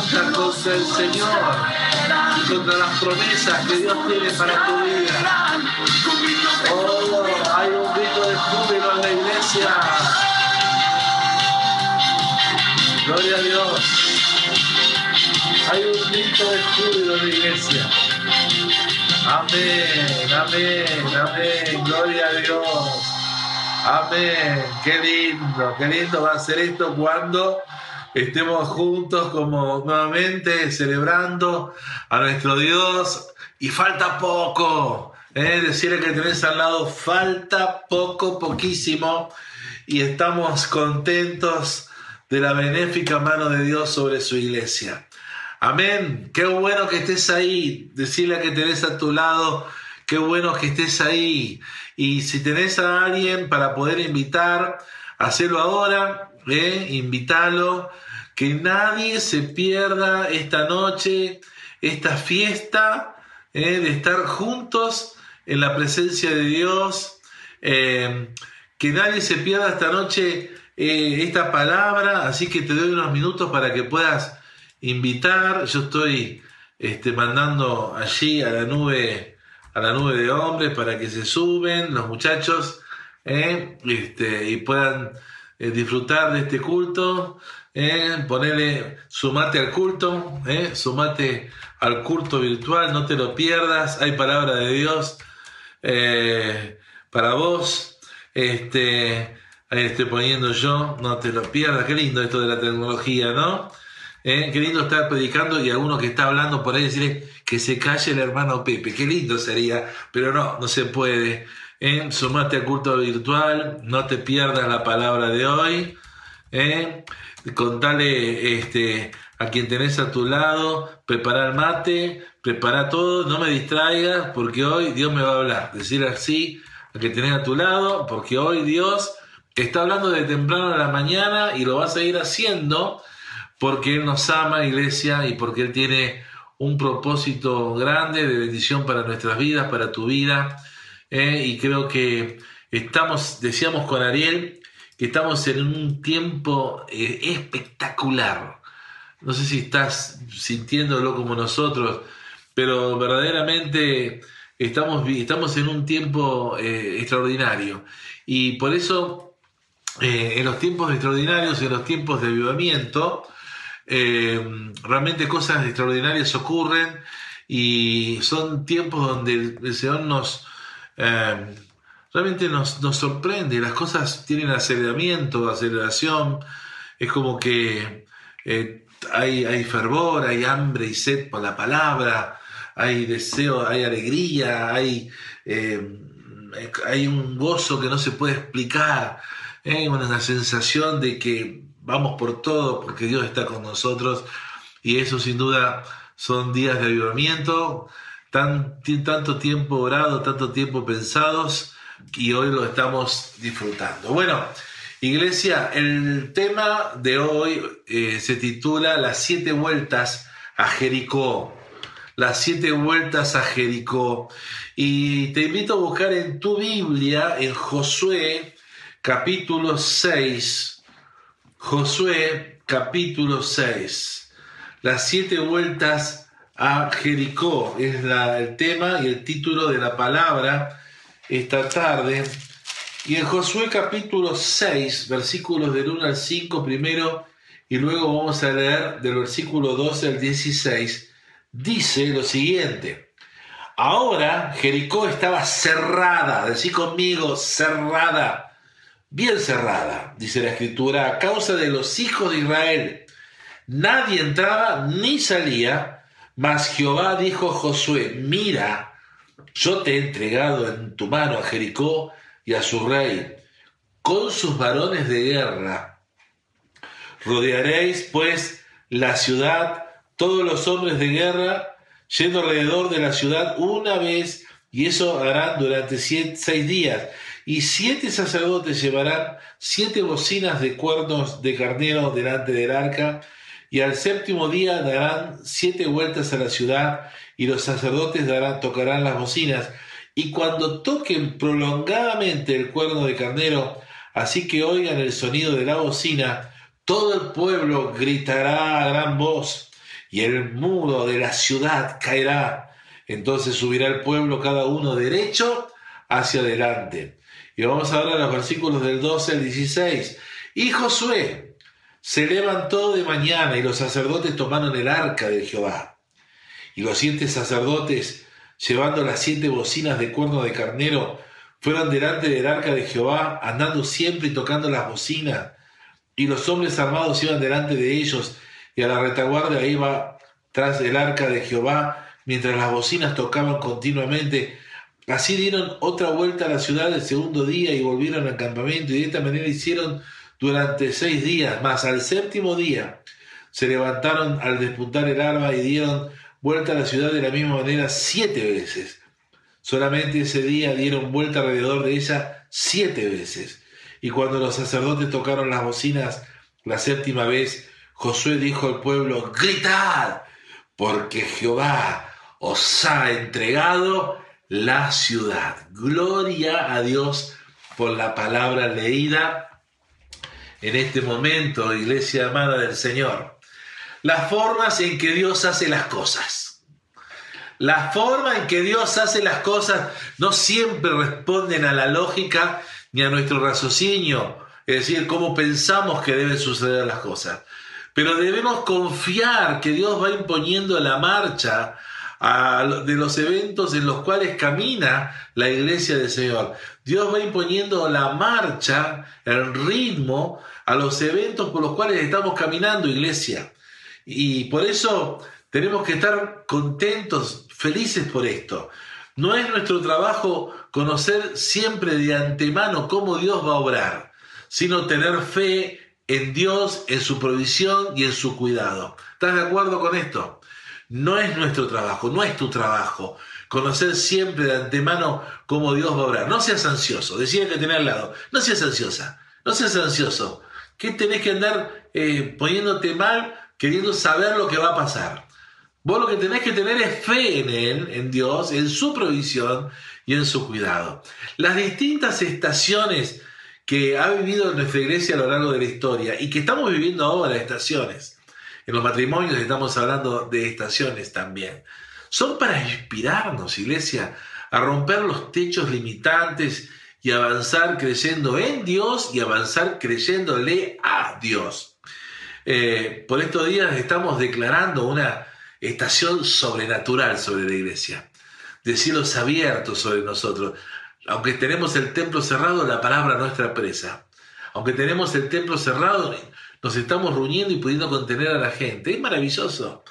levanta contra el Señor contra las promesas que Dios tiene para tu vida. Oh, hay un grito de júbilo en la iglesia. Gloria a Dios. Hay un grito de júbilo en la iglesia. Amén, amén, amén. Gloria a Dios. Amén. Qué lindo, qué lindo va a ser esto cuando estemos juntos como nuevamente celebrando a nuestro Dios. Y falta poco. ¿eh? Decirle que tenés al lado, falta poco, poquísimo. Y estamos contentos de la benéfica mano de Dios sobre su iglesia. Amén. Qué bueno que estés ahí. Decirle que tenés a tu lado. Qué bueno que estés ahí. Y si tenés a alguien para poder invitar, hacelo ahora. ¿Eh? Invítalo. Que nadie se pierda esta noche, esta fiesta ¿eh? de estar juntos en la presencia de Dios. Eh, que nadie se pierda esta noche eh, esta palabra. Así que te doy unos minutos para que puedas invitar. Yo estoy este, mandando allí a la nube, a la nube de hombres para que se suben los muchachos ¿eh? este, y puedan eh, disfrutar de este culto. ¿eh? Ponerle, sumate al culto, ¿eh? sumate al culto virtual, no te lo pierdas. Hay palabra de Dios para vos. Este, ahí estoy poniendo yo, no te lo pierdas. Qué lindo esto de la tecnología, ¿no? ¿Eh? Qué lindo estar predicando y alguno que está hablando por ahí decirle que se calle el hermano Pepe. Qué lindo sería, pero no, no se puede. ¿Eh? Sumate al culto virtual, no te pierdas la palabra de hoy. ¿Eh? Contale este, a quien tenés a tu lado, prepara el mate, prepara todo, no me distraigas porque hoy Dios me va a hablar. Decir así a quien tenés a tu lado, porque hoy Dios está hablando de temprano a la mañana y lo va a seguir haciendo porque Él nos ama, iglesia, y porque Él tiene un propósito grande de bendición para nuestras vidas, para tu vida. ¿Eh? y creo que estamos, decíamos con Ariel, que estamos en un tiempo eh, espectacular. No sé si estás sintiéndolo como nosotros, pero verdaderamente estamos, estamos en un tiempo eh, extraordinario. Y por eso, en los tiempos extraordinarios, en los tiempos de avivamiento, realmente cosas extraordinarias ocurren y son tiempos donde el, Señor nos eh, realmente nos, nos, sorprende, las cosas tienen aceleramiento, aceleración, es como que eh, hay, hay fervor, hay hambre y sed por la palabra, hay deseo, hay alegría, hay, hay un gozo que no se puede explicar, hay una sensación de que vamos por todo porque Dios está con nosotros y eso sin duda son días de avivamiento, tan, tanto tiempo orado, tanto tiempo pensados y hoy lo estamos disfrutando. Bueno, iglesia, el tema de hoy eh, se titula Las siete vueltas a Jericó. Las siete vueltas a Jericó. Y te invito a buscar en tu Biblia, en Josué, capítulo 6, Josué capítulo 6. Las siete vueltas a Jericó es el tema y el título de la palabra esta tarde. Y en Josué capítulo 6, versículos del 1 al 5 primero y luego vamos a leer del versículo 12 al 16, dice lo siguiente. Ahora Jericó estaba cerrada, decí conmigo, cerrada bien cerrada, dice la escritura, a causa de los hijos de Israel. Nadie entraba ni salía, mas Jehová dijo a Josué, mira, yo te he entregado en tu mano a Jericó y a su rey, con sus varones de guerra. Rodearéis pues la ciudad, todos los hombres de guerra, yendo alrededor de la ciudad una vez, y eso harán durante seis días y siete sacerdotes llevarán siete bocinas de cuernos de carnero delante del arca, y al séptimo día darán siete vueltas a la ciudad, y los sacerdotes darán, tocarán las bocinas, y cuando toquen prolongadamente el cuerno de carnero, así que oigan el sonido de la bocina, todo el pueblo gritará a gran voz, y el muro de la ciudad caerá. Entonces subirá el pueblo cada uno derecho hacia adelante. Y vamos a los versículos del 12 al 16. Y Josué se levantó de mañana y los sacerdotes tomaron el arca de Jehová. Y los siete sacerdotes, llevando las siete bocinas de cuerno de carnero, fueron delante del arca de Jehová, andando siempre y tocando las bocinas. Y los hombres armados iban delante de ellos, y a la retaguardia iba tras del arca de Jehová, mientras las bocinas tocaban continuamente. Así dieron otra vuelta a la ciudad el segundo día y volvieron al campamento, y de esta manera hicieron durante seis días, más al séptimo día se levantaron al despuntar el alba y dieron vuelta a la ciudad de la misma manera siete veces. Solamente ese día dieron vuelta alrededor de ella siete veces. Y cuando los sacerdotes tocaron las bocinas la séptima vez, Josué dijo al pueblo, gritad, porque Jehová os ha entregado la ciudad. Gloria a Dios por la palabra leída en este momento, iglesia amada del Señor. Las formas en que Dios hace las cosas. La forma en que Dios hace las cosas no siempre responden a la lógica ni a nuestro raciocinio, es decir, cómo pensamos que deben suceder las cosas. Pero debemos confiar que Dios va imponiendo la marcha de los eventos en los cuales camina la iglesia del Señor. Dios va imponiendo la marcha, el ritmo a los eventos por los cuales estamos caminando, iglesia. Y por eso tenemos que estar contentos, felices por esto. No es nuestro trabajo conocer siempre de antemano cómo Dios va a obrar, sino tener fe en Dios, en su provisión y en su cuidado. ¿Estás de acuerdo con esto? No es nuestro trabajo, no es tu trabajo. Conocer siempre de antemano cómo Dios va a obrar. No seas ansioso, decía que tenés al lado. No seas ansiosa, no seas ansioso. ¿Qué tenés que andar eh, poniéndote mal queriendo saber lo que va a pasar? Vos lo que tenés que tener es fe en Él, en Dios, en su provisión y en su cuidado. Las distintas estaciones que ha vivido nuestra iglesia a lo largo de la historia y que estamos viviendo ahora, estaciones, en los matrimonios estamos hablando de estaciones también. Son para inspirarnos, iglesia, a romper los techos limitantes y avanzar creyendo en Dios y avanzar creyéndole a Dios. Eh, por estos días estamos declarando una estación sobrenatural sobre la iglesia, de cielos abiertos sobre nosotros. Aunque tenemos el templo cerrado, la palabra nuestra presa. Aunque tenemos el templo cerrado, nos estamos reuniendo y pudiendo contener a la gente. Es maravilloso.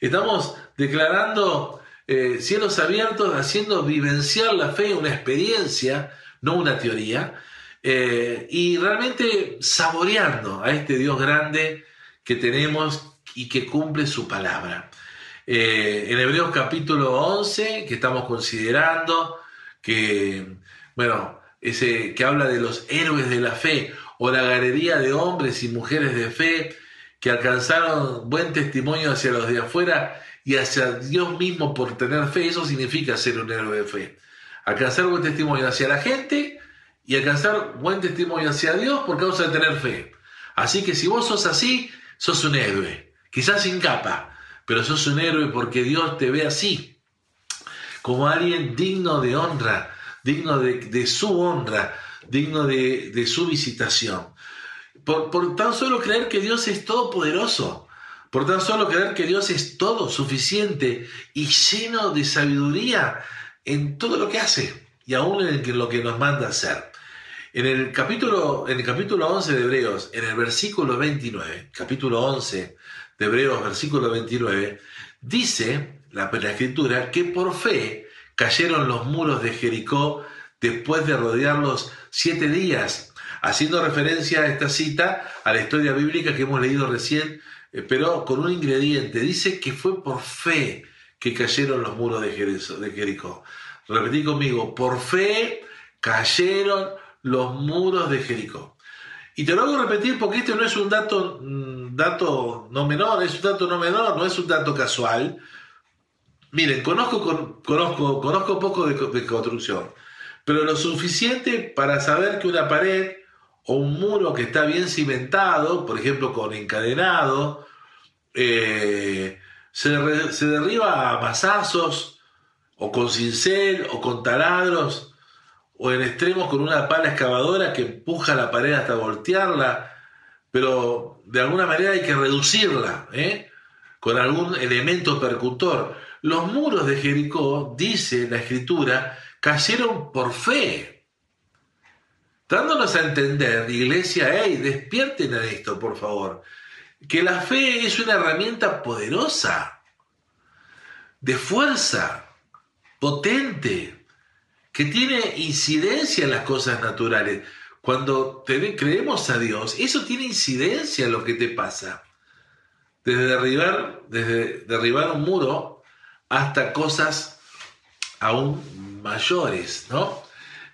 Estamos declarando eh, cielos abiertos, haciendo vivenciar la fe, una experiencia, no una teoría, eh, y realmente saboreando a este Dios grande que tenemos y que cumple su palabra. Eh, en Hebreos capítulo 11, que estamos considerando, que, bueno, ese que habla de los héroes de la fe, o la galería de hombres y mujeres de fe que alcanzaron buen testimonio hacia los de afuera y hacia Dios mismo por tener fe, eso significa ser un héroe de fe. Alcanzar buen testimonio hacia la gente y alcanzar buen testimonio hacia Dios por causa de tener fe. Así que si vos sos así, sos un héroe, quizás sin capa, pero sos un héroe porque Dios te ve así, como alguien digno de honra, digno de, su honra, digno de, su visitación. Por, por, tan solo creer que Dios es todopoderoso, por tan solo creer que Dios es todo suficiente y lleno de sabiduría en todo lo que hace y aún en lo que nos manda hacer. En el capítulo, en el capítulo 11 de Hebreos, en el versículo 29, capítulo 11 de Hebreos, versículo 29, dice la, la escritura que por fe cayeron los muros de Jericó después de rodearlos siete días, haciendo referencia a esta cita, a la historia bíblica que hemos leído recién, eh, pero con un ingrediente. Dice que fue por fe que cayeron los muros de Jericó. Repetí conmigo, por fe cayeron los muros de Jericó. Y te lo hago repetir porque este no es un dato, mm, dato no menor, es un dato no menor, no es un dato casual, Miren, conozco, conozco, conozco poco de, construcción, pero lo suficiente para saber que una pared o un muro que está bien cimentado, por ejemplo con encadenado, eh, se, derriba a masazos, o con cincel, o con taladros, o en extremos con una pala excavadora que empuja la pared hasta voltearla, pero de alguna manera hay que reducirla, ¿eh? con algún elemento percutor. Los muros de Jericó, dice la escritura, cayeron por fe. Dándonos a entender, iglesia, hey, despierten a esto, por favor, que la fe es una herramienta poderosa, de fuerza, potente, que tiene incidencia en las cosas naturales. Cuando creemos a Dios, eso tiene incidencia en lo que te pasa desde derribar, desde derribar un muro hasta cosas aún mayores, ¿no?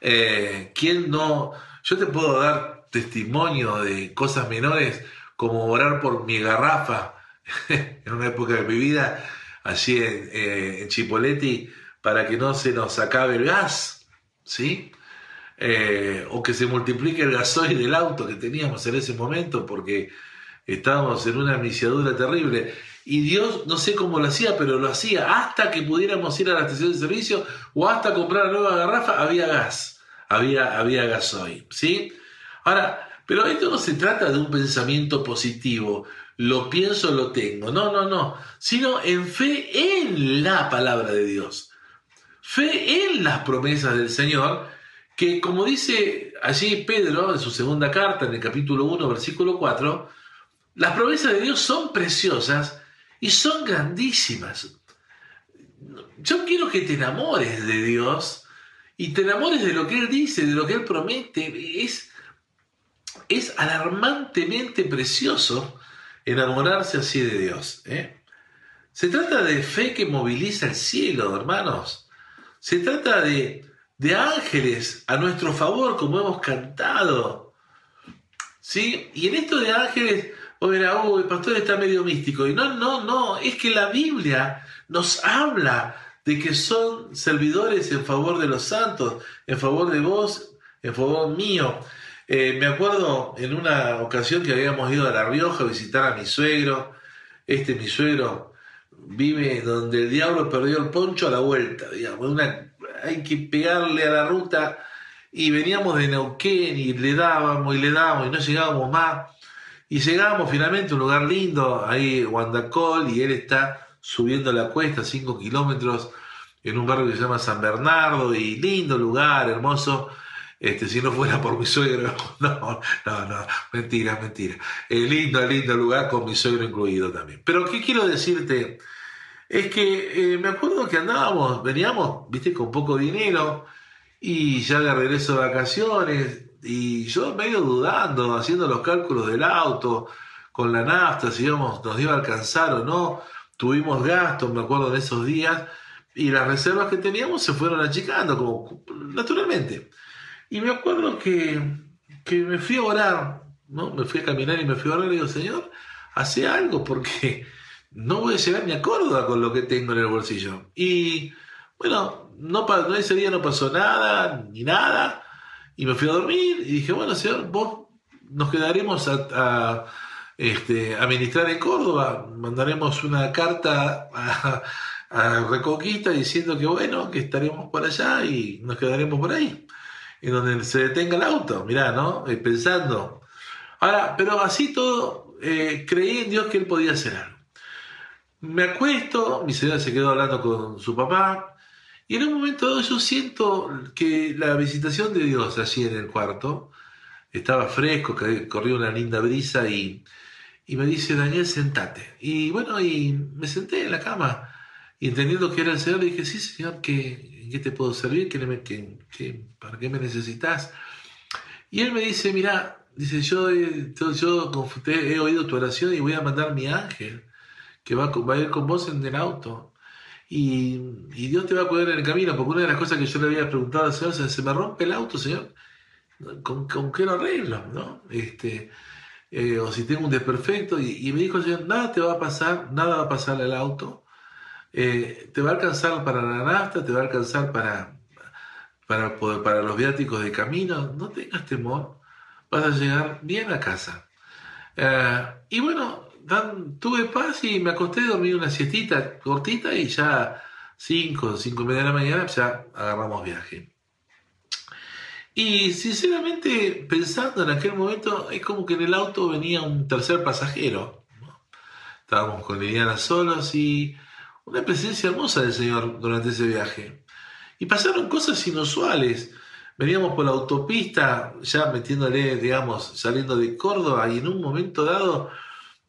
Eh, ¿Quién no? Yo te puedo dar testimonio de cosas menores como orar por mi garrafa en una época de mi vida, allí en, eh, en Chipoletti, para que no se nos acabe el gas, ¿sí? Eh, o que se multiplique el gasoil del auto que teníamos en ese momento, porque estábamos en una misiadura terrible. Y Dios, no sé cómo lo hacía, pero lo hacía hasta que pudiéramos ir a la estación de servicio o hasta comprar nueva garrafa, había gas, había, había gasoil, ¿sí? Ahora, pero esto no se trata de un pensamiento positivo, lo pienso, lo tengo, no, no, no, sino en fe en la palabra de Dios, fe en las promesas del Señor, que como dice allí Pedro en su segunda carta, en el capítulo 1, versículo 4, las promesas de Dios son preciosas y son grandísimas. Yo quiero que te enamores de Dios y te enamores de lo que Él dice, de lo que Él promete. Es, es alarmantemente precioso enamorarse así de Dios. ¿eh? Se trata de fe que moviliza el cielo, hermanos. Se trata de, de ángeles a nuestro favor, como hemos cantado. ¿Sí? Y en esto de ángeles o verá, oh, el pastor está medio místico. Y no, no, no, es que la Biblia nos habla de que son servidores en favor de los santos, en favor de vos, en favor mío. Eh, me acuerdo en una ocasión que habíamos ido a La Rioja a visitar a mi suegro. Este mi suegro vive donde el diablo perdió el poncho a la vuelta, digamos. Hay que pegarle a la ruta y veníamos de Neuquén y le dábamos y le dábamos y no llegábamos más. Y llegamos finalmente a un lugar lindo, ahí Guandacol, y él está subiendo la cuesta, 5 kilómetros, en un barrio que se llama San Bernardo, y lindo lugar, hermoso. Este, si no fuera por mi suegro, no, no, no, mentira, mentira. Eh, lindo, lindo lugar con mi suegro incluido también. Pero ¿qué quiero decirte? Es que eh, me acuerdo que andábamos, veníamos, viste, con poco dinero y ya de regreso de vacaciones, y yo medio dudando, haciendo los cálculos del auto, con la nafta, si íbamos, nos iba a alcanzar o no. Tuvimos gastos, me acuerdo de esos días, y las reservas que teníamos se fueron achicando, como naturalmente. Y me acuerdo que, que me fui a orar, ¿no? Me fui a caminar y me fui a orar y digo, Señor, hace algo porque no voy a llegar ni a Córdoba con lo que tengo en el bolsillo. Y bueno, no, ese día no pasó nada, ni nada. Y me fui a dormir y dije, bueno, señor, vos nos quedaremos a, este, administrar en Córdoba, mandaremos una carta a, Reconquista diciendo que bueno, que estaremos por allá y nos quedaremos por ahí, en donde se detenga el auto, mirá, ¿no? Eh, pensando. Ahora, pero así todo, eh, creí en Dios que Él podía hacer algo. Me acuesto, mi señora se quedó hablando con su papá, y en un momento dado yo siento que la visitación de Dios allí en el cuarto estaba fresco, que corría una linda brisa y, me dice, Daniel, sentate. Y bueno, y me senté en la cama y entendiendo que era el Señor, le dije, sí, Señor, ¿qué, ¿en qué te puedo servir? ¿Qué, para qué me necesitas? Y él me dice, mira, dice, yo, yo he oído tu oración y voy a mandar mi ángel que va, a ir con vos en el auto y, Dios te va a cuidar en el camino, porque una de las cosas que yo le había preguntado al Señor, se me rompe el auto, Señor, ¿con, qué lo arreglo? ¿no? Este, eh, o si tengo un desperfecto, y, me dijo Señor, nada te va a pasar, nada va a pasar al auto, eh, te va a alcanzar para la nafta, te va a alcanzar para, para, los viáticos de camino, no tengas temor, vas a llegar bien a casa. Eh, y bueno, tuve paz y me acosté, dormí una siestita cortita y ya 5, 5 y media de la mañana ya agarramos viaje. Y sinceramente, pensando en aquel momento, es como que en el auto venía un tercer pasajero. Estábamos con Liliana solos y una presencia hermosa del Señor durante ese viaje. Y pasaron cosas inusuales. Veníamos por la autopista, ya metiéndole, digamos, saliendo de Córdoba, y en un momento dado,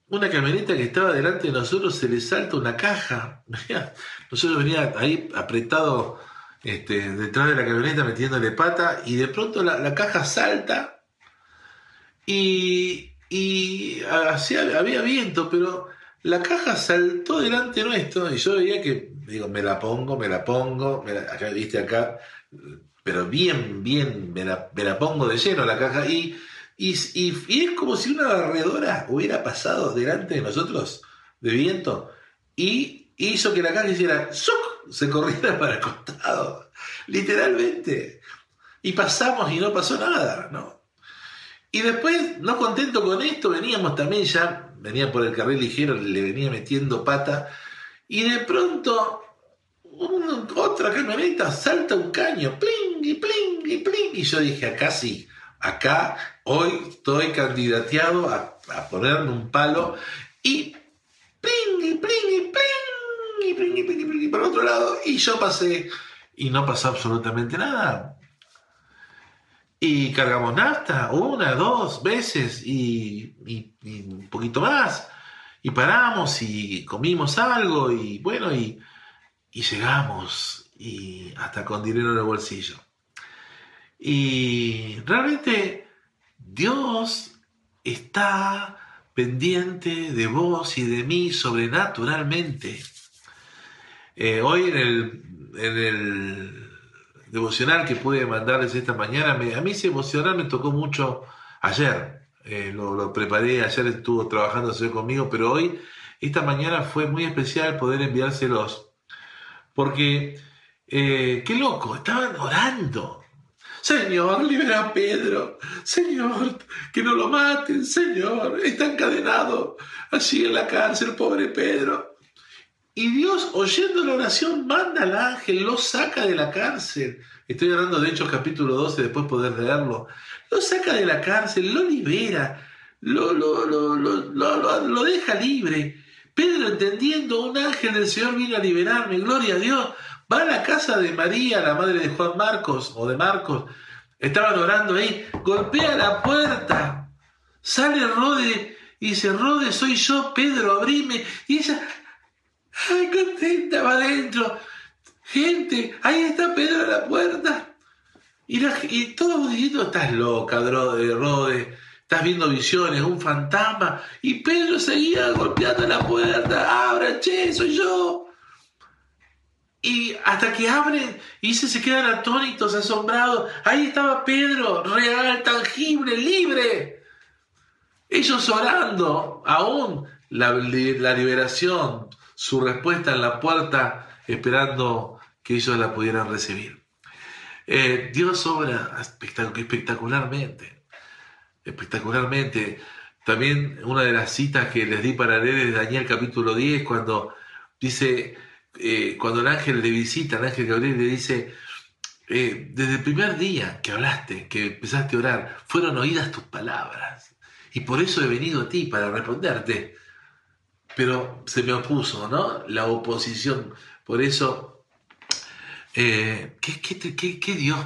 una camioneta que estaba delante de nosotros se le salta una caja. Nosotros venía ahí apretado este, detrás de la camioneta metiéndole pata, y de pronto la, caja salta y, y había viento, pero la caja saltó delante nuestro y yo veía que, digo, me la pongo, me la pongo, viste acá, pero bien, bien, me la, me la pongo de lleno la caja y, y, y, es como si una barredora hubiera pasado delante de nosotros de viento y hizo que la caja hiciera ¡zuc! se corriera para el costado, literalmente. Y pasamos y no pasó nada, ¿no? Y después, no contento con esto, veníamos también ya, venía por el carril ligero, le venía metiendo pata, y de pronto otra camioneta salta un caño, pling y pling y pling, y yo dije, acá sí, acá hoy estoy candidateado a, ponerme un palo, y pling y pling y pling y pling y pling y pling, y por otro lado, y yo pasé, y no pasó absolutamente nada y cargamos nafta una, dos veces y, un poquito más. Y paramos y comimos algo y bueno, y, llegamos y hasta con dinero en el bolsillo. Y realmente Dios está pendiente de vos y de mí sobrenaturalmente. Eh, hoy en el, en el devocional que pude mandarles esta mañana, a mí ese devocional me tocó mucho ayer, eh, lo, preparé, ayer estuvo trabajando conmigo, pero hoy, esta mañana fue muy especial poder enviárselos, porque, eh, qué loco, estaban orando. Señor, libera a Pedro. Señor, que no lo maten. Señor, está encadenado allí en la cárcel, pobre Pedro. Y Dios, oyendo la oración, manda al ángel, lo saca de la cárcel. Estoy hablando de Hechos capítulo 12, después poder leerlo. Lo saca de la cárcel, lo libera, lo, lo, lo, lo, deja libre. Pedro, entendiendo, un ángel del Señor vino a liberarme, gloria a Dios. Va a la casa de María, la madre de Juan Marcos, o de Marcos. Estaban orando ahí, golpea la puerta. Sale Rode y dice, Rode, soy yo, Pedro, abrime. Y ella ¡Ay, contenta! Va adentro. Gente, ahí está Pedro a la puerta. Y, y todos diciendo, estás loca, Rode, Rode. Estás viendo visiones, un fantasma. Y Pedro seguía golpeando la puerta. ¡Abra, che! ¡Soy yo! Y hasta que abren y se, se quedan atónitos, asombrados. Ahí estaba Pedro, real, tangible, libre. Ellos orando, aún la, la liberación, su respuesta en la puerta esperando que ellos la pudieran recibir. Eh, Dios obra espectacularmente, espectacularmente. También una de las citas que les di para leer es Daniel capítulo 10, cuando dice, eh, cuando el ángel le visita, el ángel Gabriel le dice, eh, desde el primer día que hablaste, que empezaste a orar, fueron oídas tus palabras. Y por eso he venido a ti para responderte pero se me opuso, ¿no? La oposición. Por eso, eh, ¿qué, Dios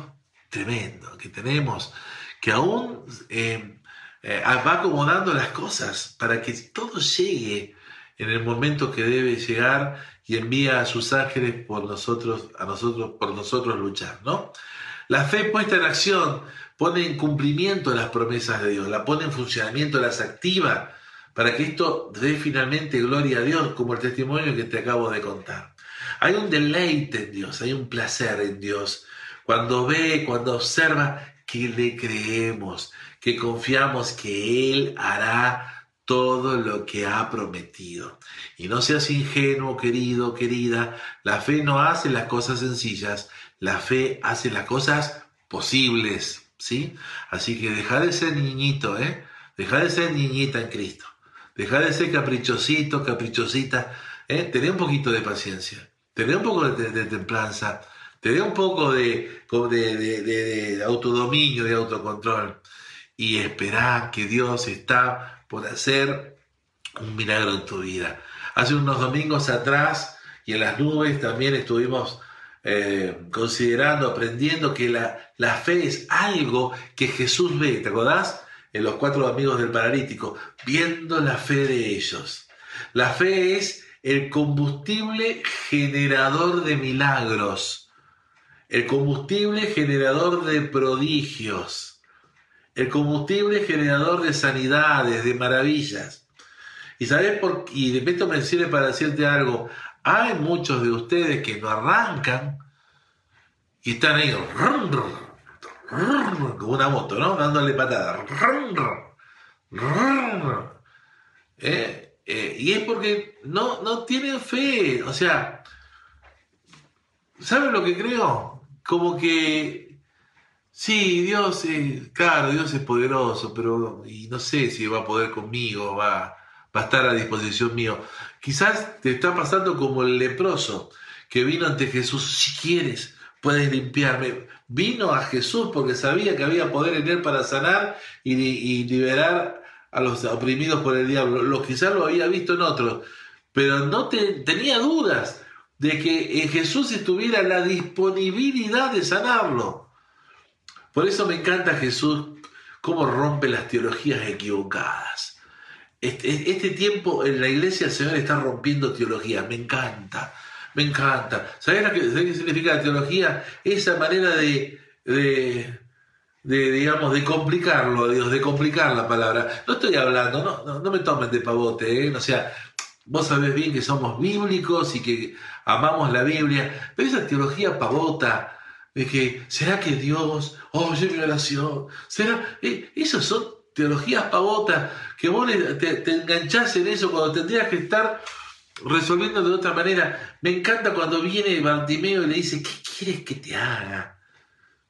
tremendo que tenemos, que aún eh, eh, va acomodando las cosas para que todo llegue en el momento que debe llegar y envía a sus ángeles por nosotros, a nosotros, por nosotros luchar, ¿no? La fe puesta en acción pone en cumplimiento las promesas de Dios, la pone en funcionamiento, las activa para que esto dé finalmente gloria a Dios, como el testimonio que te acabo de contar. Hay un deleite en Dios, hay un placer en Dios. Cuando ve, cuando observa, que le creemos, que confiamos que Él hará todo lo que ha prometido. Y no seas ingenuo, querido, querida, la fe no hace las cosas sencillas, la fe hace las cosas posibles, ¿sí? Así que deja de ser niñito, ¿eh? Deja de ser niñita en Cristo. Deja de ser caprichosito, caprichosita, ¿eh? Tener un poquito de paciencia, tener un poco de, templanza, tener un poco de, de, de autodominio, de autocontrol y esperar que Dios está por hacer un milagro en tu vida. Hace unos domingos atrás y en las nubes también estuvimos eh, considerando, aprendiendo que la, la, fe es algo que Jesús ve, ¿te acordás? Los cuatro amigos del paralítico, viendo la fe de ellos. La fe es el combustible generador de milagros, el combustible generador de prodigios el combustible generador de sanidades, de maravillas. Y sabes por y de repente me sirve para decirte algo. Hay muchos de ustedes que no arrancan y están ahí como una moto, ¿no? Dándole patada. ¿Eh? Eh, y es porque no, no tienen fe. O sea, ¿saben lo que creo? Como que Sí, Dios, es, claro, Dios es poderoso, pero no sé si va a poder conmigo, va, va a estar a disposición mío. Quizás te está pasando como el leproso que vino ante Jesús, si quieres, puedes limpiarme. Vino a Jesús porque sabía que había poder en él para sanar y, liberar a los oprimidos por el diablo. Lo, quizás lo había visto en otros, pero no te, tenía dudas de que en Jesús estuviera la disponibilidad de sanarlo. Por eso me encanta Jesús cómo rompe las teologías equivocadas. Este, este, tiempo en la iglesia el Señor está rompiendo teologías, me encanta, me encanta. ¿Sabes lo que, qué significa la teología? Esa manera de, de, digamos, de complicarlo, Dios, de complicar la palabra. No estoy hablando, no, no, me tomen de pavote, ¿eh? sea, vos sabés bien que somos bíblicos y que amamos la Biblia, pero esa teología pavota, de que, ¿será que Dios oye mi oración? ¿Será? Eh, esas son teologías pavotas que vos te, te enganchás en eso cuando tendrías que estar resolviendo de otra manera. Me encanta cuando viene Bartimeo y le dice, ¿qué quieres que te haga?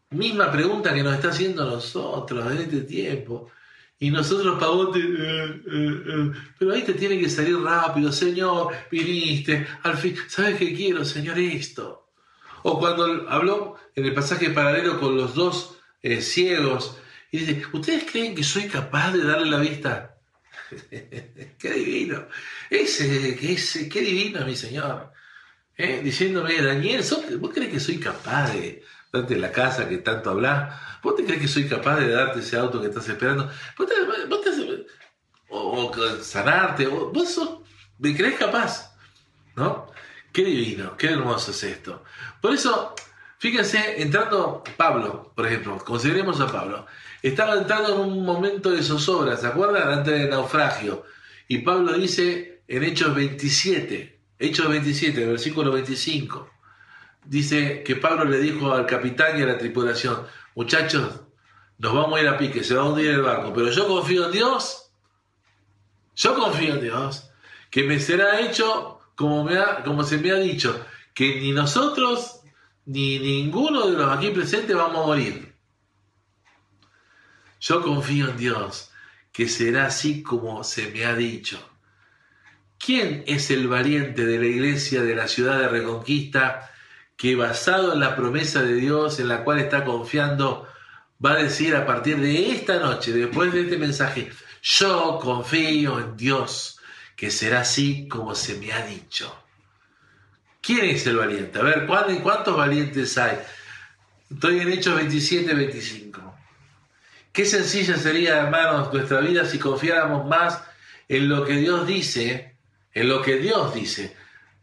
Misma pregunta que nos está haciendo nosotros en este tiempo. Y nosotros, pavotes, eh, eh, pero ahí te tiene que salir rápido, Señor, viniste, al fin, ¿sabes qué quiero, Señor? Esto. O cuando habló en el pasaje paralelo con los dos eh, ciegos y dice, ¿ustedes creen que soy capaz de darle la vista? qué divino. Ese, ese, qué divino, mi Señor. ¿Eh? Diciéndome, Daniel, ¿vos crees que soy capaz de darte la casa que tanto hablas? ¿Vos te crees que soy capaz de darte ese auto que estás esperando? ¿Vos te, sanarte? ¿Vos me crees capaz? ¿No? Qué divino, qué hermoso es esto. Por eso, fíjense, entrando Pablo, por ejemplo, consideremos a Pablo, estaba entrando en un momento de zozobra, ¿se acuerdan? Antes del naufragio. Y Pablo dice en Hechos 27, Hechos 27, versículo 25, dice que Pablo le dijo al capitán y a la tripulación, muchachos, nos vamos a ir a pique, se va a hundir el barco, pero yo confío en Dios, yo confío en Dios, que me será hecho como, me como se me ha dicho, que ni nosotros ni ninguno de los aquí presentes vamos a morir. Yo confío en Dios, que será así como se me ha dicho. ¿Quién es el valiente de la iglesia de la ciudad de Reconquista que basado en la promesa de Dios en la cual está confiando, va a decir a partir de esta noche, después de este mensaje, yo confío en Dios? que será así como se me ha dicho. ¿Quién es el valiente? A ver, ¿cuántos valientes hay? Estoy en Hechos 27, 25. Qué sencilla sería, hermanos, nuestra vida si confiáramos más en lo que Dios dice, en lo que Dios dice,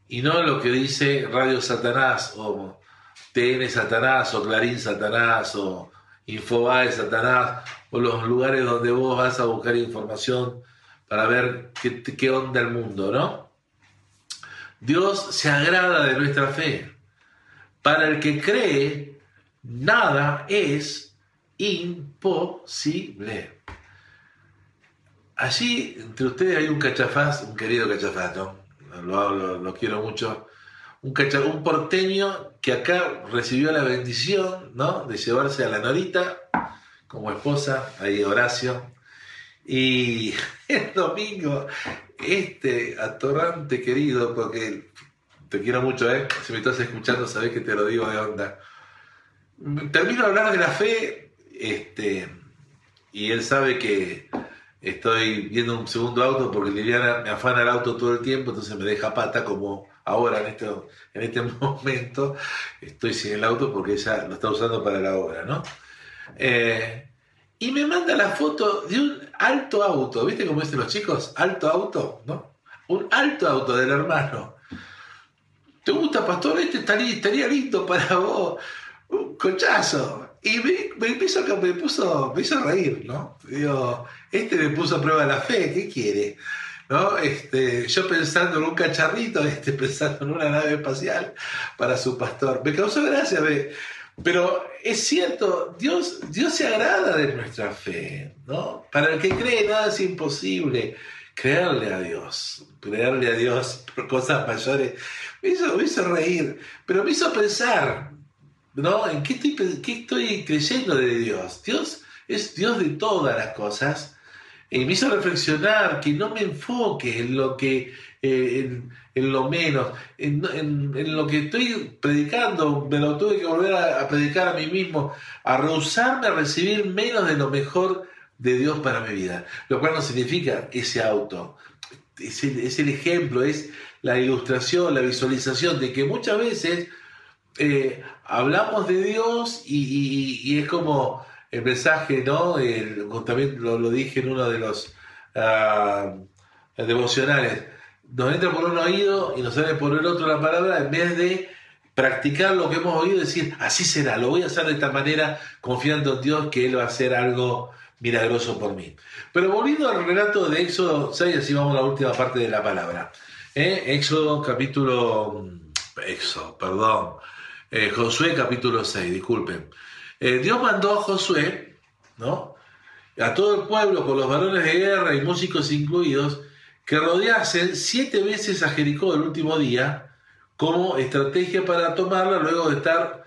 y no en lo que dice Radio Satanás, o TN Satanás, o Clarín Satanás, o Infobae Satanás, o los lugares donde vos vas a buscar información para ver qué, onda el mundo, ¿no? Dios se agrada de nuestra fe. Para el que cree, nada es imposible. allí entre ustedes hay un cachafaz, un querido cachafaz. Lo, lo, quiero mucho. Un, un porteño que acá recibió la bendición, ¿no? De llevarse a la Norita como esposa, ahí Horacio. Y el domingo, este atorrante querido, porque te quiero mucho, ¿eh? Si me estás escuchando, sabes que te lo digo de onda. Termino de hablar de la fe, este, y él sabe que estoy viendo un segundo auto porque Liliana me afana el auto todo el tiempo, entonces me deja pata como ahora en este, en este momento estoy sin el auto porque ella lo está usando para la obra, ¿no? Eh, y me manda la foto de un alto auto, ¿viste cómo dicen los chicos? Alto auto, ¿no? Un alto auto del hermano. ¿Te gusta, pastor? Este estaría, estaría lindo para vos. Un cochazo. Y me, me, me, puso, me hizo reír, ¿no? Digo, este me puso a prueba la fe, ¿qué quiere? ¿No? Este, yo pensando en un cacharrito, este pensando en una nave espacial para su pastor. Me causó gracia, pero es cierto, Dios, Dios se agrada de nuestra fe, ¿no? Para el que cree nada es imposible. Creerle a Dios, creerle a Dios por cosas mayores, me hizo, me hizo reír, pero me hizo pensar, ¿no? ¿En qué estoy, qué estoy creyendo de Dios? Dios es Dios de todas las cosas. Y me hizo reflexionar que no me enfoque en lo que, eh, lo menos, en, lo que estoy predicando, me lo tuve que volver a, predicar a mí mismo, a rehusarme a recibir menos de lo mejor de Dios para mi vida. Lo cual no significa ese auto. Es el, el ejemplo, es la ilustración, la visualización de que muchas veces eh, hablamos de Dios y, es como el mensaje, ¿no? también lo, dije en uno de los uh, devocionales. Nos entra por un oído y nos sale por el otro la palabra en vez de practicar lo que hemos oído y decir, así será, lo voy a hacer de esta manera, confiando en Dios que Él va a hacer algo milagroso por mí. Pero volviendo al relato de Éxodo 6, así vamos a la última parte de la palabra. ¿Eh? Éxodo capítulo... Éxodo, perdón. Eh, Josué capítulo 6, disculpen. Eh, Dios mandó a Josué, ¿no? A todo el pueblo, con los varones de guerra y músicos incluidos, que rodeasen siete veces a Jericó el último día, como estrategia para tomarla luego de estar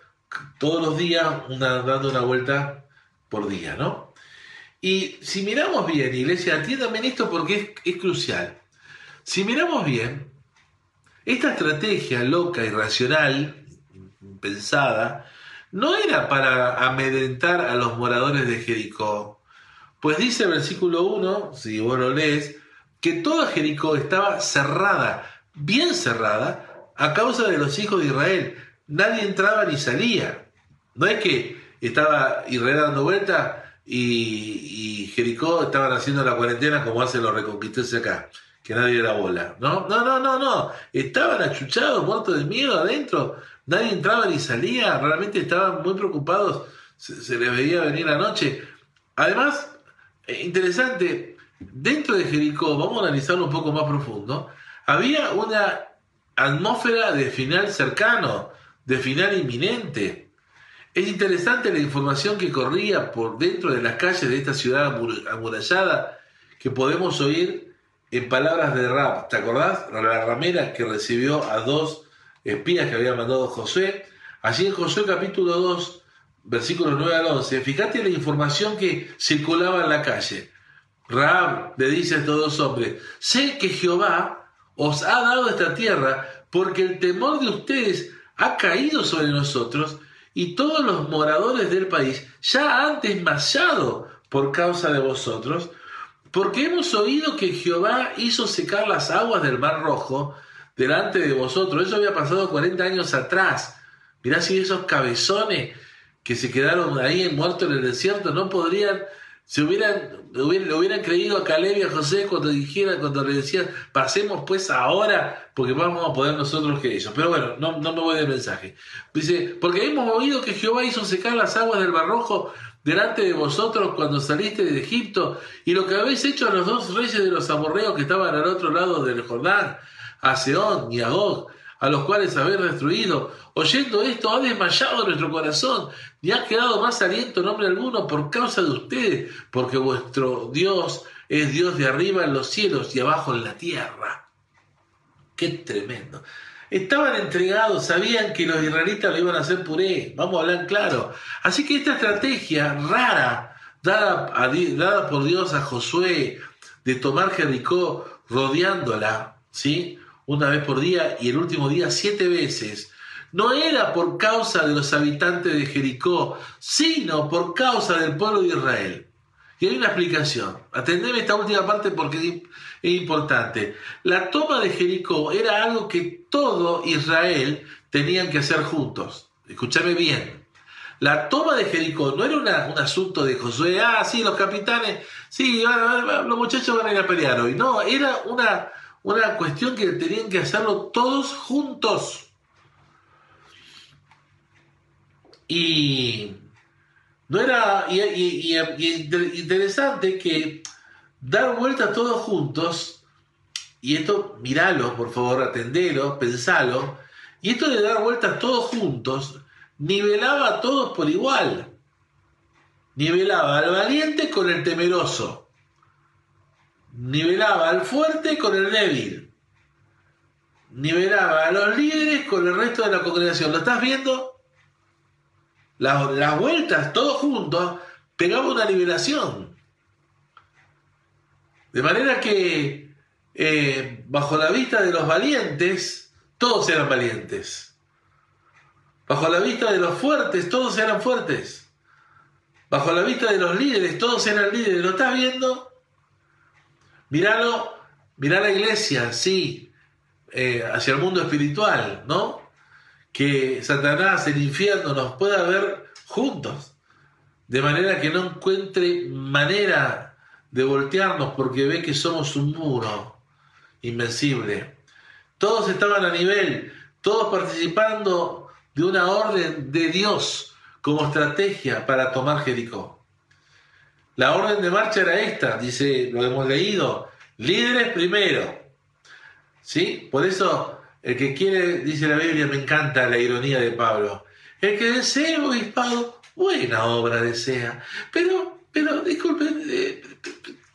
todos los días dando una vuelta por día, ¿no? Y si miramos bien, iglesia, atiéndame esto porque es, es crucial. Si miramos bien, esta estrategia loca y racional pensada, no era para amedrentar a los moradores de Jericó, pues dice el versículo 1, si vos lo lees, que toda Jericó estaba cerrada, bien cerrada, a causa de los hijos de Israel. Nadie entraba ni salía. No es que estaba Israel dando vuelta y, Jericó estaban haciendo la cuarentena como hacen los reconquistas acá, que nadie era bola. No, no, no, no, no. Estaban achuchados, muertos de miedo adentro, nadie entraba ni salía, realmente estaban muy preocupados, se, les veía venir la noche. Además, eh, interesante, dentro de Jericó, vamos a analizarlo un poco más profundo, había una atmósfera de final cercano, de final inminente. Es interesante la información que corría por dentro de las calles de esta ciudad amurallada que podemos oír en palabras de Rab. ¿Te acordás? La ramera que recibió a dos espías que había mandado Josué. Allí en Josué capítulo 2, versículos 9 al 11, fíjate la información que circulaba en la calle. Raab le dice a estos dos hombres, sé que Jehová os ha dado esta tierra porque el temor de ustedes ha caído sobre nosotros y todos los moradores del país ya han desmayado por causa de vosotros, porque hemos oído que Jehová hizo secar las aguas del mar rojo delante de vosotros. Eso había pasado 40 años atrás. Mirá si esos cabezones que se quedaron ahí muertos en el desierto no podrían, se hubieran, hubieran, hubieran creído a Caleb y a José cuando dijeran, cuando le decían, pasemos pues ahora, porque vamos a poder nosotros que ellos. Pero bueno, no, no me voy del mensaje. Dice, porque hemos oído que Jehová hizo secar las aguas del barrojo delante de vosotros cuando saliste de Egipto, y lo que habéis hecho a los dos reyes de los amorreos que estaban al otro lado del Jordán, a Seón y a a los cuales habéis destruido. Oyendo esto, ha desmayado nuestro corazón, ni ha quedado más aliento nombre alguno por causa de ustedes, porque vuestro Dios es Dios de arriba en los cielos y abajo en la tierra. Qué tremendo. Estaban entregados, sabían que los israelitas lo iban a hacer puré, vamos a hablar claro. Así que esta estrategia rara, dada por Dios a Josué, de tomar Jericó rodeándola, ¿sí? Una vez por día y el último día siete veces, no era por causa de los habitantes de Jericó, sino por causa del pueblo de Israel. Y hay una explicación. Atendeme esta última parte porque es importante. La toma de Jericó era algo que todo Israel tenían que hacer juntos. Escúchame bien. La toma de Jericó no era un asunto de Josué, ah, sí, los capitanes, sí, los muchachos van a ir a pelear hoy. No, era una, una cuestión que tenían que hacerlo todos juntos. Y no era y, interesante que dar vueltas todos juntos, y esto, miralo, por favor, atendelo, pensalo, y esto de dar vueltas todos juntos, nivelaba a todos por igual. Nivelaba al valiente con el temeroso. Nivelaba al fuerte con el débil. Nivelaba a los líderes con el resto de la congregación. ¿Lo estás viendo? las, vueltas todos juntos pegaba una liberación. De manera que eh, bajo la vista de los valientes, todos eran valientes. Bajo la vista de los fuertes, todos eran fuertes. Bajo la vista de los líderes, todos eran líderes. ¿Lo estás viendo? Míralo, mirá la iglesia, sí, eh, hacia el mundo espiritual, ¿no? que Satanás, el infierno, nos pueda ver juntos, de manera que no encuentre manera de voltearnos porque ve que somos un muro invencible. Todos estaban a nivel, todos participando de una orden de Dios como estrategia para tomar Jericó. La orden de marcha era esta, dice, lo hemos leído, líderes primero. ¿Sí? Por eso el que quiere, dice la Biblia, me encanta la ironía de Pablo. El que desea obispado, buena obra desea. Pero, pero, disculpen, eh,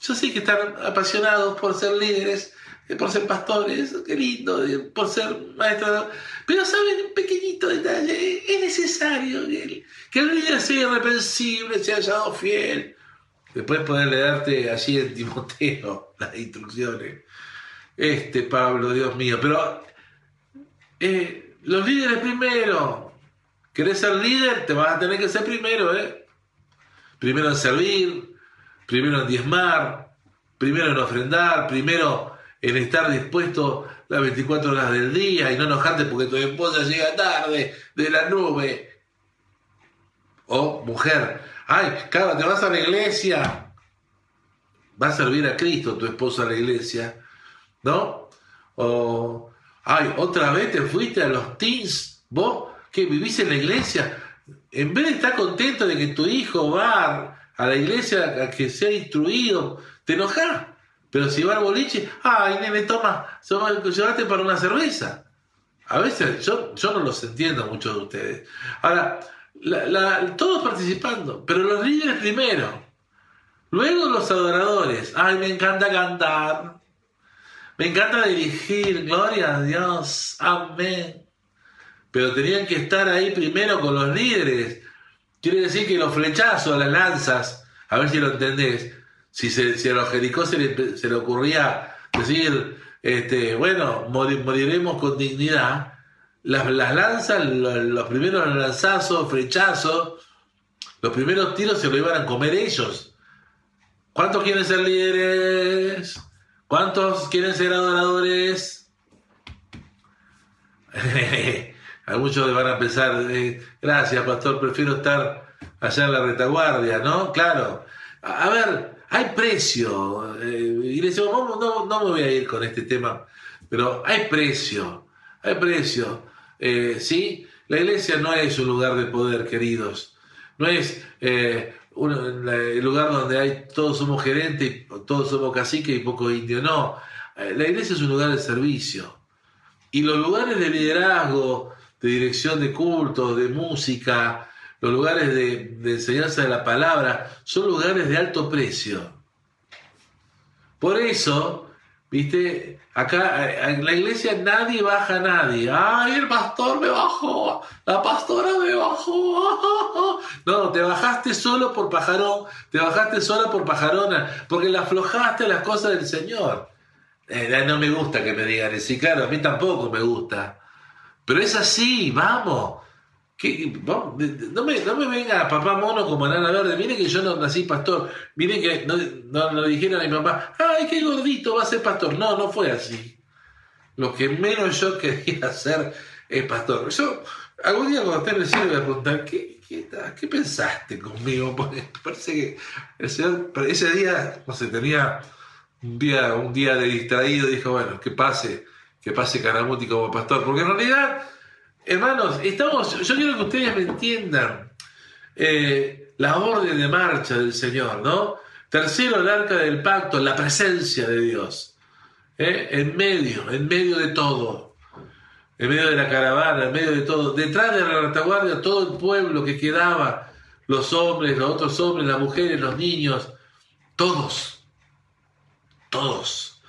yo sé que están apasionados por ser líderes, eh, por ser pastores, qué lindo, eh, por ser maestros. Pero saben, un pequeñito detalle, es necesario que el, que el líder sea irreprensible, sea hallado fiel. Después poder leerte allí en Timoteo las instrucciones. Este Pablo, Dios mío. Pero eh, los líderes primero. ¿Querés ser líder? Te vas a tener que ser primero, ¿eh? Primero en servir, primero en diezmar, primero en ofrendar, primero en estar dispuesto las 24 horas del día y no enojarte porque tu esposa llega tarde de la nube. O mujer, ay, cara, te vas a la iglesia. Va a servir a Cristo tu esposa a la iglesia, ¿no? O Ay, otra vez te fuiste a los teens, vos que vivís en la iglesia. En vez de estar contento de que tu hijo va a la iglesia a que sea instruido, te enojas. Pero si va al boliche, ay, nene, toma, llevaste para una cerveza. A veces yo, yo no los entiendo muchos de ustedes. Ahora, todos participando, pero los líderes primero. Luego los adoradores. Ay, me encanta cantar. Me encanta dirigir, gloria a Dios, amén. Pero tenían que estar ahí primero con los líderes. Quiere decir que los flechazos, las lanzas, a ver si lo entendés, si, se, a los Jericó se le, ocurría decir, este, bueno, moriremos con dignidad, las, lanzas, los, primeros lanzazos, flechazos, los primeros tiros se lo iban a comer ellos. ¿Cuántos quieren ser líderes? ¿Cuántos quieren ser adoradores? a muchos van a pensar, eh, gracias pastor, prefiero estar allá en la retaguardia, ¿no? Claro. A, ver, hay precio. Eh, y le decimos, no, no, me voy a ir con este tema, pero hay precio, hay precio. Eh, ¿Sí? La iglesia no es un lugar de poder, queridos. No es el lugar donde hay todos somos gerentes, todos somos caciques y poco indios. No, eh, la iglesia es un lugar de servicio. Y los lugares de liderazgo, de dirección de cultos, de música, los lugares de, enseñanza de la palabra, son lugares de alto precio. Por eso, viste, acá en la iglesia nadie baja a nadie. Ay, el pastor me bajó, la pastora me bajó. No, te bajaste solo por pajarón, te bajaste sola por pajarona, porque le aflojaste las cosas del Señor. Eh, no me gusta que me digan eso, y claro, a mí tampoco me gusta. Pero es así, vamos. No, me, no me venga papá mono como nana verde. Mire que yo no nací pastor. Mire que no, no, lo dijeron a mi mamá. Ay, qué gordito va a ser pastor. No, no fue así. Lo que menos yo quería hacer es pastor. Yo algún día cuando esté en el voy a preguntar, ¿qué, qué, pensaste conmigo? Porque parece que ese día, no sé, tenía un día, un día de distraído. Dijo, bueno, que pase, que pase Caramuti como pastor. Porque en realidad Hermanos, estamos, yo quiero que ustedes me entiendan eh, la orden de marcha del Señor, ¿no? Tercero, el arca del pacto, la presencia de Dios. ¿eh? En medio, en medio de todo. En medio de la caravana, en medio de todo. Detrás de la retaguardia, todo el pueblo que quedaba, los hombres, los otros hombres, las mujeres, los niños, todos, todos,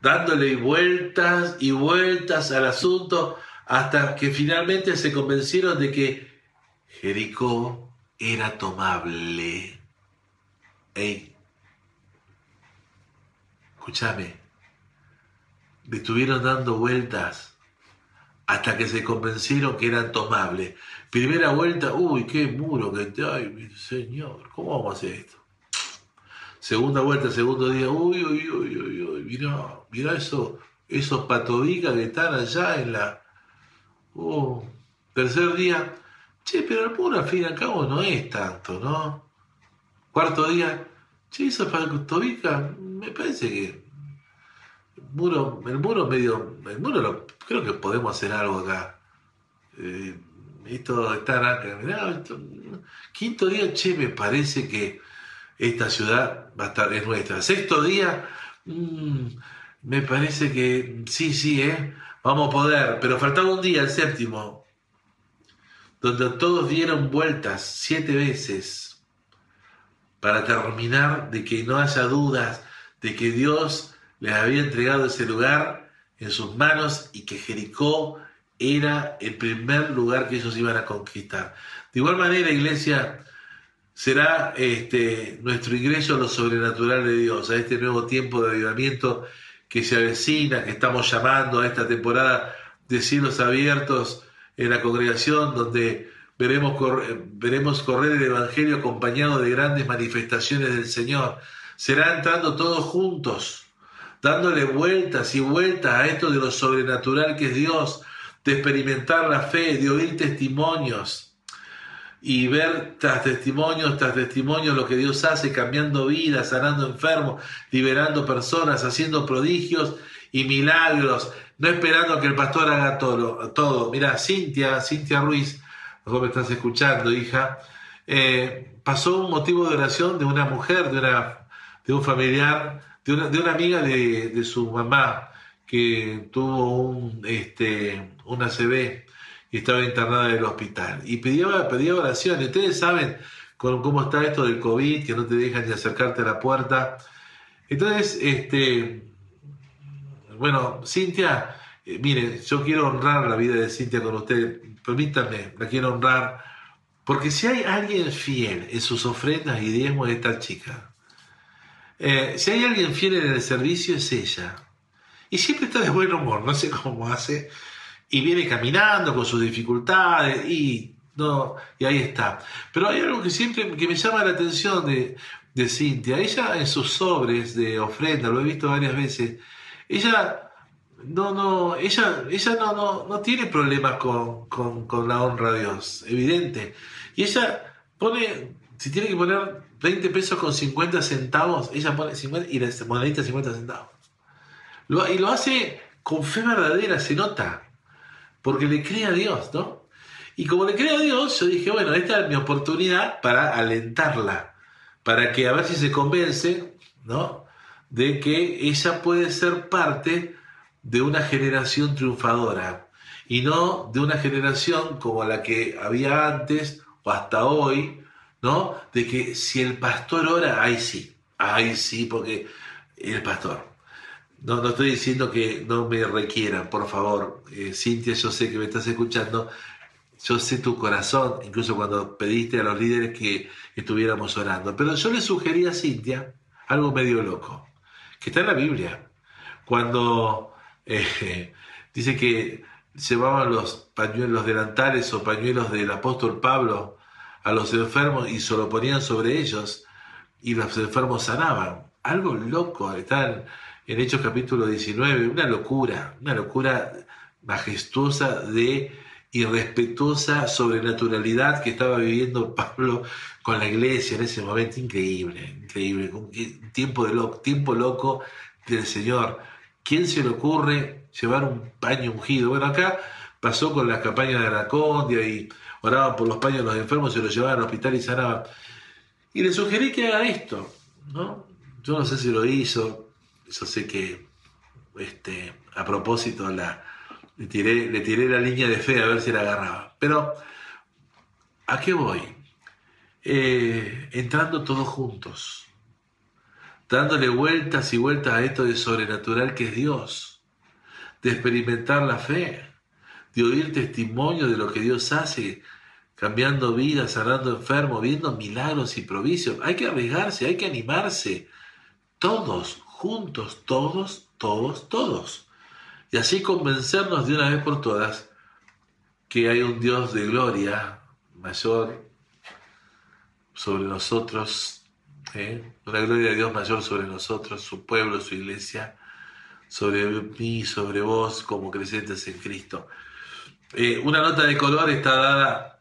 dándole vueltas y vueltas al asunto hasta que finalmente se convencieron de que Jericó era tomable. Ey, escúchame, estuvieron dando vueltas hasta que se convencieron que eran tomables. Primera vuelta, uy, qué muro que te... Ay, mi señor, ¿cómo vamos a hacer esto? Segunda vuelta, segundo día, uy, uy, uy, uy, uy, mira, mira eso, esos patobicas que están allá en la, Oh, tercer día, che, pero el muro al fin y al cabo no es tanto, ¿no? Cuarto día, che, eso para Tobica, me parece que el muro, el muro medio, el muro lo, creo que podemos hacer algo acá. Eh, esto está acá, quinto día, che, me parece que esta ciudad va a estar, es nuestra. Sexto día, mm, me parece que sí, sí, ¿eh? Vamos a poder, pero faltaba un día, el séptimo, donde todos dieron vueltas siete veces para terminar de que no haya dudas de que Dios les había entregado ese lugar en sus manos y que Jericó era el primer lugar que ellos iban a conquistar. De igual manera, iglesia, será este, nuestro ingreso a lo sobrenatural de Dios, a este nuevo tiempo de avivamiento que se avecina, que estamos llamando a esta temporada de cielos abiertos en la congregación, donde veremos, veremos correr el Evangelio acompañado de grandes manifestaciones del Señor. Será entrando todos juntos, dándole vueltas y vueltas a esto de lo sobrenatural que es Dios, de experimentar la fe, de oír testimonios y ver tras testimonios, tras testimonios lo que Dios hace, cambiando vidas, sanando enfermos, liberando personas, haciendo prodigios y milagros, no esperando que el pastor haga todo. todo. Mira, Cintia, Cintia Ruiz, vos me estás escuchando, hija, eh, pasó un motivo de oración de una mujer, de, una, de un familiar, de una, de una amiga de, de, su mamá que tuvo un, este, un ACV y estaba internada en el hospital. Y pedía, pedía oración. ustedes saben cómo está esto del COVID, que no te dejan ni acercarte a la puerta. Entonces, este, bueno, Cintia, eh, mire, yo quiero honrar la vida de Cintia con usted. Permítanme, la quiero honrar. Porque si hay alguien fiel en sus ofrendas y diezmos de esta chica, eh, si hay alguien fiel en el servicio es ella. Y siempre está de buen humor, no sé cómo hace, y viene caminando con sus dificultades y, no, y ahí está. Pero hay algo que siempre que me llama la atención de, de Cintia. Ella en sus sobres de ofrenda, lo he visto varias veces, ella no, no, ella, ella no, no, no tiene problemas con, con, la honra a Dios, evidente. Y ella pone, si tiene que poner 20 pesos con 50 centavos, ella pone 50 y la monedita 50 centavos. y lo hace con fe verdadera, se nota porque le cree a Dios, ¿no? Y como le cree a Dios, yo dije, bueno, esta es mi oportunidad para alentarla, para que a ver si se convence, ¿no? De que ella puede ser parte de una generación triunfadora y no de una generación como la que había antes o hasta hoy, ¿no? De que si el pastor ora, ahí sí, ahí sí, porque el pastor. No, no estoy diciendo que no me requieran, por favor. Eh, Cintia, yo sé que me estás escuchando. Yo sé tu corazón, incluso cuando pediste a los líderes que estuviéramos orando. Pero yo le sugerí a Cintia algo medio loco, que está en la Biblia. Cuando eh, dice que llevaban los pañuelos delantales o pañuelos del apóstol Pablo a los enfermos y se lo ponían sobre ellos y los enfermos sanaban. Algo loco, está en, Hechos capítulo 19, una locura, una locura majestuosa de irrespetuosa sobrenaturalidad que estaba viviendo Pablo con la iglesia en ese momento, increíble, increíble, un tiempo, de loco, tiempo loco del Señor. ¿Quién se le ocurre llevar un paño ungido? Bueno, acá pasó con las campañas de Anacondia y oraban por los paños de los enfermos, se los llevaban al hospital y sanaban. Y le sugerí que haga esto, ¿no? Yo no sé si lo hizo, yo sé que este, a propósito la, le, tiré, le tiré la línea de fe a ver si la agarraba. Pero, ¿a qué voy? Eh, entrando todos juntos, dándole vueltas y vueltas a esto de sobrenatural que es Dios, de experimentar la fe, de oír testimonio de lo que Dios hace, cambiando vidas, sanando enfermos, viendo milagros y provisión. Hay que arriesgarse, hay que animarse, todos, juntos, todos, todos, todos. Y así convencernos de una vez por todas que hay un Dios de gloria mayor sobre nosotros, ¿eh? una gloria de Dios mayor sobre nosotros, su pueblo, su iglesia, sobre mí, sobre vos como creyentes en Cristo. Eh, una nota de color está dada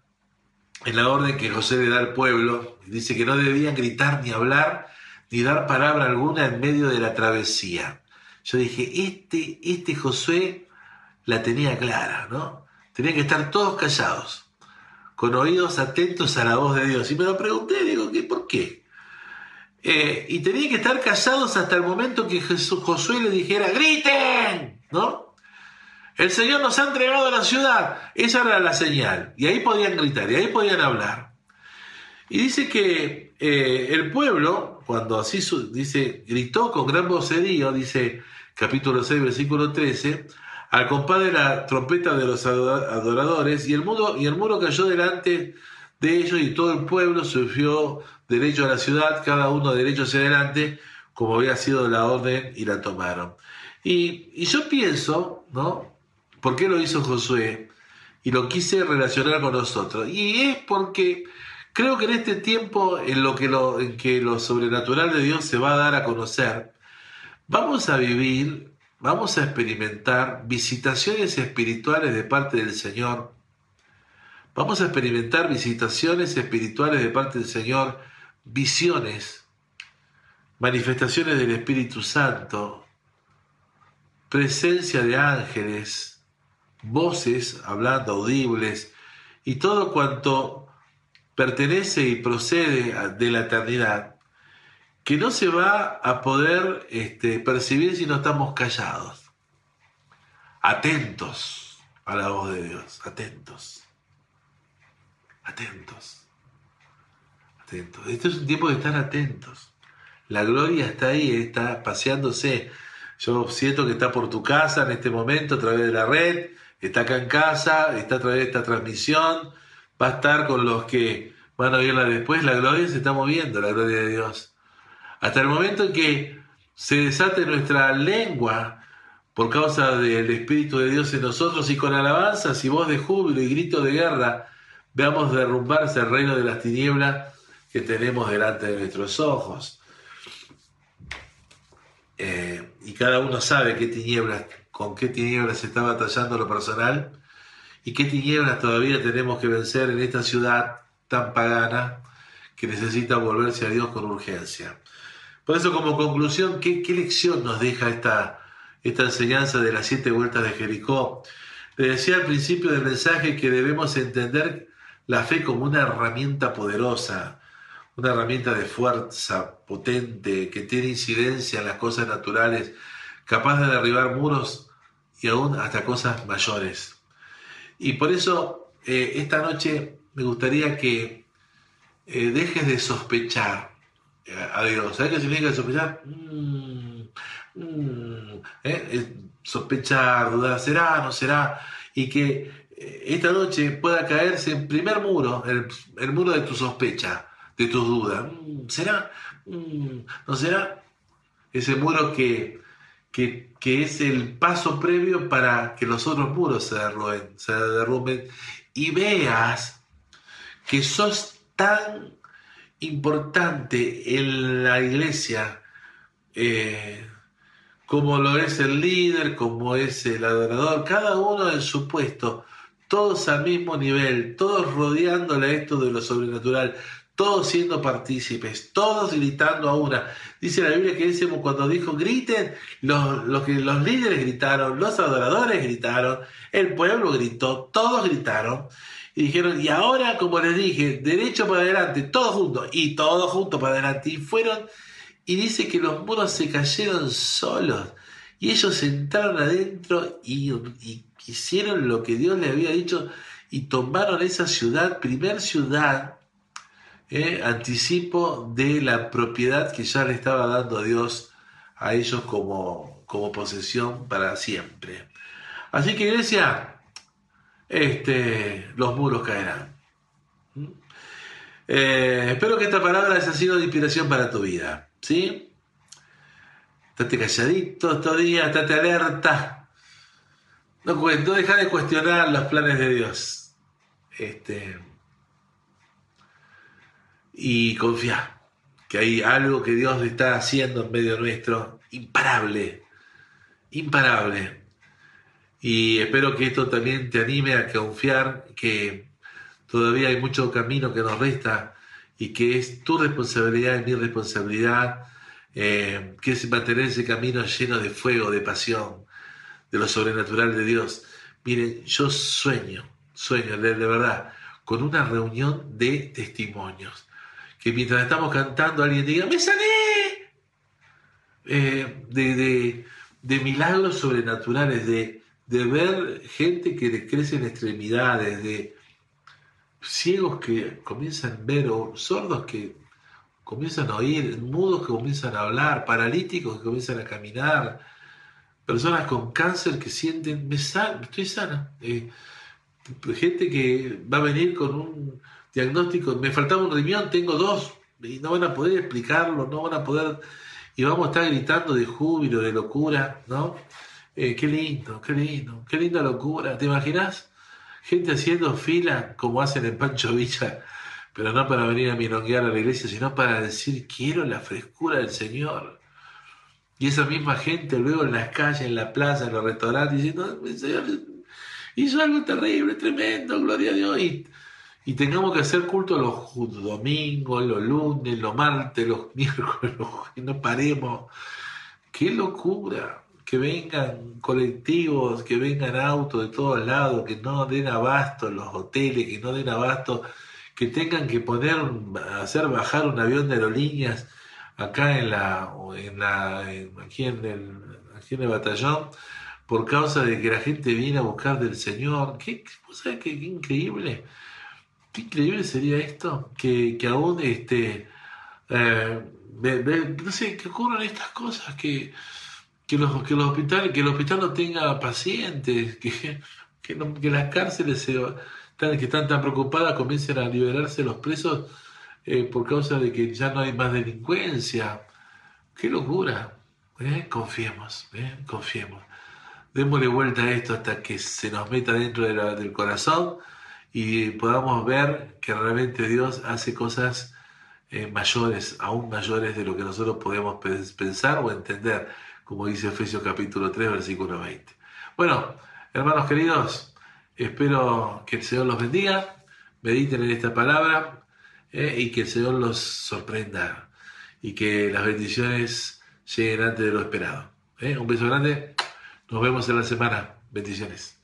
en la orden que José le da al pueblo. Dice que no debían gritar ni hablar ni dar palabra alguna en medio de la travesía. Yo dije, este, este Josué la tenía clara, ¿no? Tenían que estar todos callados, con oídos atentos a la voz de Dios. Y me lo pregunté, digo, ¿qué, ¿por qué? Eh, y tenían que estar callados hasta el momento que Jesús, Josué le dijera, griten, ¿no? El Señor nos ha entregado la ciudad. Esa era la señal. Y ahí podían gritar, y ahí podían hablar. Y dice que eh, el pueblo, cuando así dice, gritó con gran vocerío, dice capítulo 6, versículo 13, al compás de la trompeta de los adoradores, y el, muro, y el muro cayó delante de ellos, y todo el pueblo surgió derecho a la ciudad, cada uno derecho hacia adelante, como había sido la orden, y la tomaron. Y, y yo pienso, ¿no? ¿Por qué lo hizo Josué? Y lo quise relacionar con nosotros. Y es porque Creo que en este tiempo en, lo que lo, en que lo sobrenatural de Dios se va a dar a conocer, vamos a vivir, vamos a experimentar visitaciones espirituales de parte del Señor. Vamos a experimentar visitaciones espirituales de parte del Señor, visiones, manifestaciones del Espíritu Santo, presencia de ángeles, voces hablando audibles y todo cuanto pertenece y procede de la eternidad, que no se va a poder este, percibir si no estamos callados, atentos a la voz de Dios, atentos, atentos, atentos. Este es un tiempo de estar atentos. La gloria está ahí, está paseándose. Yo siento que está por tu casa en este momento a través de la red, está acá en casa, está a través de esta transmisión va a estar con los que van a oírla después. La gloria se está moviendo, la gloria de Dios. Hasta el momento en que se desate nuestra lengua por causa del Espíritu de Dios en nosotros y con alabanzas y voz de júbilo y grito de guerra, veamos derrumbarse el reino de las tinieblas que tenemos delante de nuestros ojos. Eh, y cada uno sabe qué tinieblas, con qué tinieblas se está batallando lo personal y qué tinieblas todavía tenemos que vencer en esta ciudad tan pagana que necesita volverse a Dios con urgencia. Por eso como conclusión, ¿qué, lección nos deja esta, esta enseñanza de las siete vueltas de Jericó? Le decía al principio del mensaje que debemos entender la fe como una herramienta poderosa, una herramienta de fuerza potente que tiene incidencia en las cosas naturales, capaz de derribar muros y aún hasta cosas mayores. Y por eso eh, esta noche me gustaría que eh, dejes de sospechar eh, a Dios. ¿Sabes qué significa sospechar? Mm, eh, sospechar, dudar, será, no será, y que esta noche pueda caerse en primer muro, el, el muro de tu sospecha, de tus dudas. Mm, ¿Será? Mm, ¿No será? Ese muro que, que, que, es el paso previo para que los otros muros se se derrumben. Y veas que sos tan importante en la iglesia eh, como lo es el líder, como es el adorador, cada uno en su puesto, todos al mismo nivel, todos rodeándole esto de lo sobrenatural, todos siendo partícipes, todos gritando a una. Dice la Biblia que decimos cuando dijo griten, los, que, los líderes gritaron, los adoradores gritaron, el pueblo gritó, todos gritaron. Y dijeron, y ahora, como les dije, derecho para adelante, todos juntos, y todos juntos para adelante. Y fueron, y dice que los muros se cayeron solos. Y ellos entraron adentro y, y hicieron lo que Dios les había dicho y tomaron esa ciudad, primer ciudad, anticipo de la propiedad que ya le estaba dando Dios a ellos como, como posesión para siempre. Así que iglesia, este, los muros caerán. Eh, espero que esta palabra haya sido de inspiración para tu vida. ¿Sí? Estate calladito estos días, estate alerta. No, no deja de cuestionar los planes de Dios. Este, y confía que hay algo que Dios está haciendo en medio nuestro, imparable, imparable. Y espero que esto también te anime a confiar que todavía hay mucho camino que nos resta y que es tu responsabilidad y mi responsabilidad, eh, que es mantener ese camino lleno de fuego, de pasión, de lo sobrenatural de Dios. Miren, yo sueño, sueño de, verdad, con una reunión de testimonios. Que mientras estamos cantando alguien diga, me sané. Eh, de, de milagros sobrenaturales, de, de ver gente que le crece en extremidades, de ciegos que comienzan a ver o sordos que comienzan a oír, mudos que comienzan a hablar, paralíticos que comienzan a caminar, personas con cáncer que sienten, me estoy sana. Eh, gente que va a venir con un diagnóstico, me faltaba un riñón, tengo dos, y no van a poder explicarlo, no van a poder, y vamos a estar gritando de júbilo, de locura, ¿no? Eh, qué lindo, qué lindo, qué linda locura. ¿Te imaginas? Gente haciendo fila como hacen en Pancho Villa, pero no para venir a milonguear a la iglesia, sino para decir quiero la frescura del Señor. Y esa misma gente luego en las calles, en la plaza, en los restaurantes, diciendo, Señor hizo algo terrible, tremendo, gloria a Dios. Y tengamos que hacer culto los domingos, los lunes, los martes, los miércoles, y no paremos. ¡Qué locura! que vengan colectivos, que vengan autos de todos lados, que no den abasto los hoteles, que no den abasto, que tengan que poner, hacer bajar un avión de aerolíneas acá en la, en la aquí, en el, aquí en el batallón, por causa de que la gente viene a buscar del Señor. ¿Qué, qué, qué, increíble? Qué increíble sería esto, que, que aún este, eh, no sé, que ocurran estas cosas, que que los, que los hospitales, que el hospital no tenga pacientes, que, que, las cárceles se, que están tan preocupadas comiencen a liberarse los presos eh, por causa de que ya no hay más delincuencia. ¡Qué locura! ¿Eh? Confiemos, ¿eh? confiemos. Démosle vuelta a esto hasta que se nos meta dentro del corazón y podamos ver que realmente Dios hace cosas mayores, aún mayores de lo que nosotros podemos pensar o entender como dice Efesios capítulo 3, versículo 20. Bueno, hermanos queridos, espero que el Señor los bendiga, mediten en esta palabra eh, y que el Señor los sorprenda y que las bendiciones lleguen antes de lo esperado. Eh. Un beso grande, nos vemos en la semana. Bendiciones.